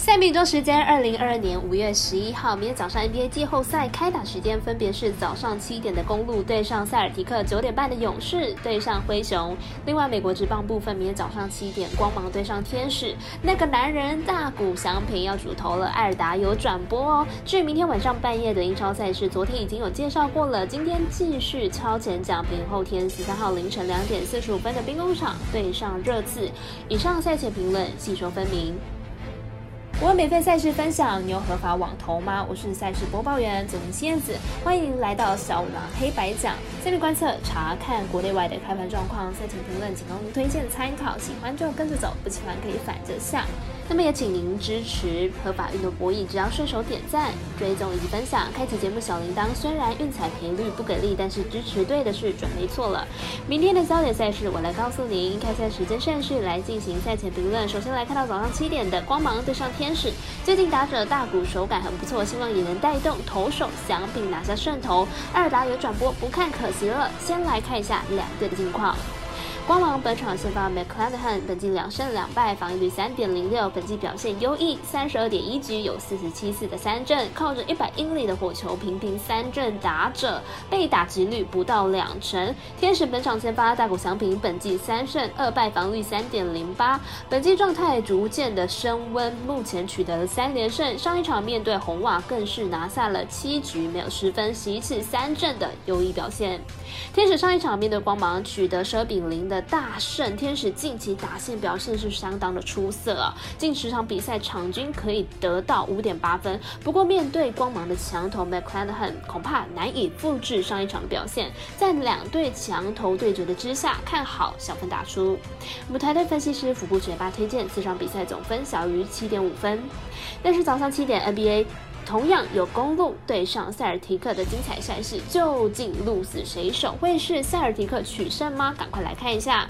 赛米中时间，二零二二年五月十一号，明天早上 NBA 季后赛开打时间分别是早上七点的公路对上塞尔提克，九点半的勇士对上灰熊。另外，美国职棒部分，明天早上七点，光芒对上天使。那个男人大谷翔平要主投了，艾尔达有转播哦。至于明天晚上半夜的英超赛事，昨天已经有介绍过了，今天继续超前奖评。后天十三号凌晨两点四十五分的兵工厂对上热刺。以上赛前评论细说分明。我有免费赛事分享，你有合法网投吗？我是赛事播报员左明燕子，欢迎来到小五郎黑白讲。下面观测查看国内外的开盘状况，赛前评论仅供您推荐参考，喜欢就跟着走，不喜欢可以反着下。那么也请您支持合法运动博弈，只要顺手点赞、追踪以及分享，开启节目小铃铛。虽然运彩赔率不给力，但是支持对的是准没错了。明天的焦点赛事，我来告诉您。开赛时间顺序来进行赛前评论。首先来看到早上七点的光芒对上天使，最近打者大鼓手感很不错，希望也能带动投手想并拿下胜投。二打有转播，不看可惜了。先来看一下两队的近况。光芒本场先发 McClanahan，本季两胜两败，防御率三点零六，本季表现优异，三十二点一局有四十七次的三振，靠着一百英里的火球频频三振打者，被打击率不到两成。天使本场先发大谷翔平，本季三胜二败，防率三点零八，本季状态逐渐的升温，目前取得了三连胜，上一场面对红袜更是拿下了七局没有失分，十一次三振的优异表现。天使上一场面对光芒取得十比零的。大胜天使近期打线表现是相当的出色啊，近十场比赛场均可以得到五点八分。不过面对光芒的强投 McClanahan，恐怕难以复制上一场的表现。在两队强投对决的之下，看好小分打出。舞台队分析师福布学霸推荐，这场比赛总分小于七点五分。但是早上七点 NBA。同样有公路对上塞尔提克的精彩赛事，究竟鹿死谁手？会是塞尔提克取胜吗？赶快来看一下。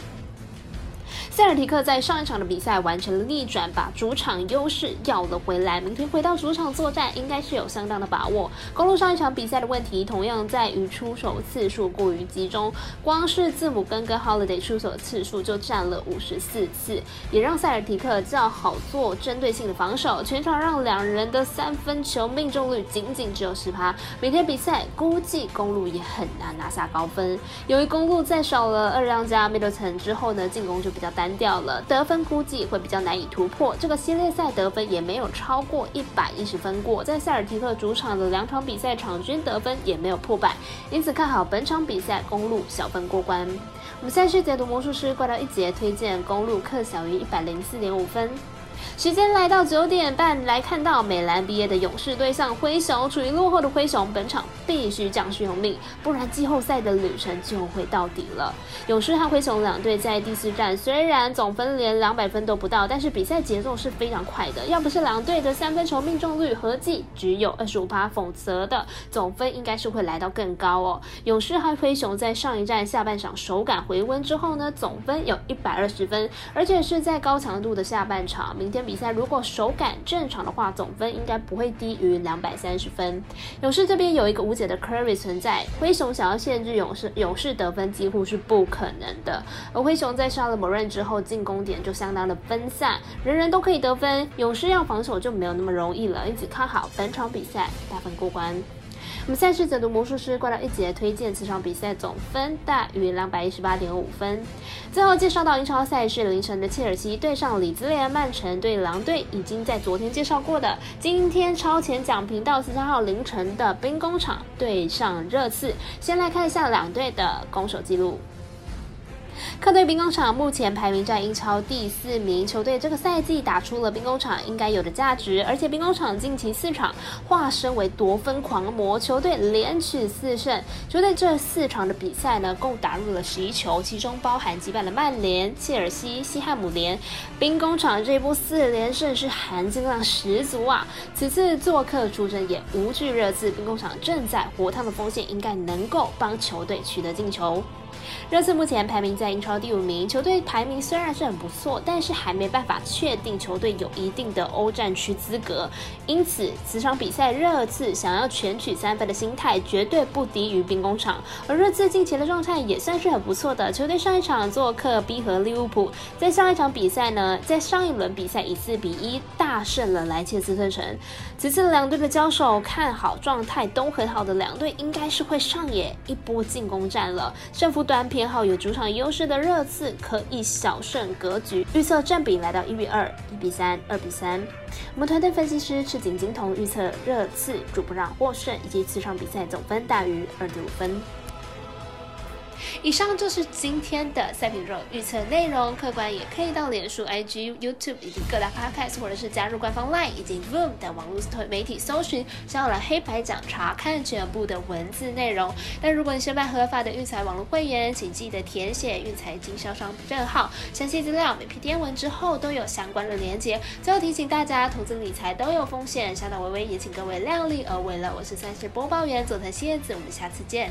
塞尔提克在上一场的比赛完成了逆转，把主场优势要了回来。明天回到主场作战，应该是有相当的把握。公路上一场比赛的问题，同样在于出手次数过于集中，光是字母哥跟 Holiday 出手次数就占了五十四次，也让塞尔提克较好做针对性的防守。全场让两人的三分球命中率仅仅只有十趴。明天比赛估计公路也很难拿下高分。由于公路在少了二让加 Middleton 之后呢，进攻就比较。单调了，得分估计会比较难以突破。这个系列赛得分也没有超过一百一十分过，在塞尔提克主场的两场比赛场均得分也没有破百，因此看好本场比赛公路小分过关。我们赛事解读魔术师怪盗一节推荐公路客小于一百零四点五分。时间来到九点半，来看到美兰毕业的勇士对上灰熊，处于落后的灰熊本场必须将士用命，不然季后赛的旅程就会到底了。勇士和灰熊两队在第四战虽然总分连两百分都不到，但是比赛节奏是非常快的。要不是两队的三分球命中率合计只有二十五趴，否则的总分应该是会来到更高哦。勇士和灰熊在上一站下半场手感回温之后呢，总分有一百二十分，而且是在高强度的下半场。明天比赛如果手感正常的话，总分应该不会低于两百三十分。勇士这边有一个无的 Curry 存在，灰熊想要限制勇士勇士得分几乎是不可能的。而灰熊在杀了 Moran 之后，进攻点就相当的分散，人人都可以得分，勇士要防守就没有那么容易了。因此看好本场比赛大分过关。我们赛事解读魔术师挂到一节，推荐此场比赛总分大于两百一十八点五分。最后介绍到英超赛事凌晨的切尔西对上里兹联，曼城对狼队已经在昨天介绍过的。今天超前讲频道十三号凌晨的兵工厂对上热刺，先来看一下两队的攻守记录。客队兵工厂目前排名在英超第四名，球队这个赛季打出了兵工厂应该有的价值，而且兵工厂近期四场化身为夺分狂魔，球队连取四胜。球队这四场的比赛呢，共打入了十一球，其中包含击败了曼联、切尔西、西汉姆联。兵工厂这波四连胜是含金量十足啊！此次做客出征也无惧热刺，兵工厂正在火烫的锋线应该能够帮球队取得进球。热刺目前排名在英超。第五名，球队排名虽然是很不错，但是还没办法确定球队有一定的欧战区资格。因此，此场比赛热刺想要全取三分的心态绝对不低于兵工厂。而热刺近期的状态也算是很不错的，球队上一场做客逼和利物浦，在上一场比赛呢，在上一轮比赛以四比一大胜了莱切斯特城。此次两队的交手，看好状态都很好的两队应该是会上演一波进攻战了。胜负端偏好有主场优势的热刺，可以小胜格局。预测占比来到一比二、一比三、二比三。我们团队分析师赤井金童预测热刺主不让获胜，以及此场比赛总分大于二点五分。以上就是今天的赛品肉预测内容，客观也可以到脸书、IG、YouTube 以及各大 Podcast，或者是加入官方 Line 以及 Voom 等网络媒体搜寻“小蓝黑白讲”，查看全部的文字内容。但如果你是办合法的育才网络会员，请记得填写育才经销商证号，详细资料每篇电文之后都有相关的连接。最后提醒大家，投资理财都有风险，小岛微微也请各位量力而为了。我是三十播报员佐藤蝎子，我们下次见。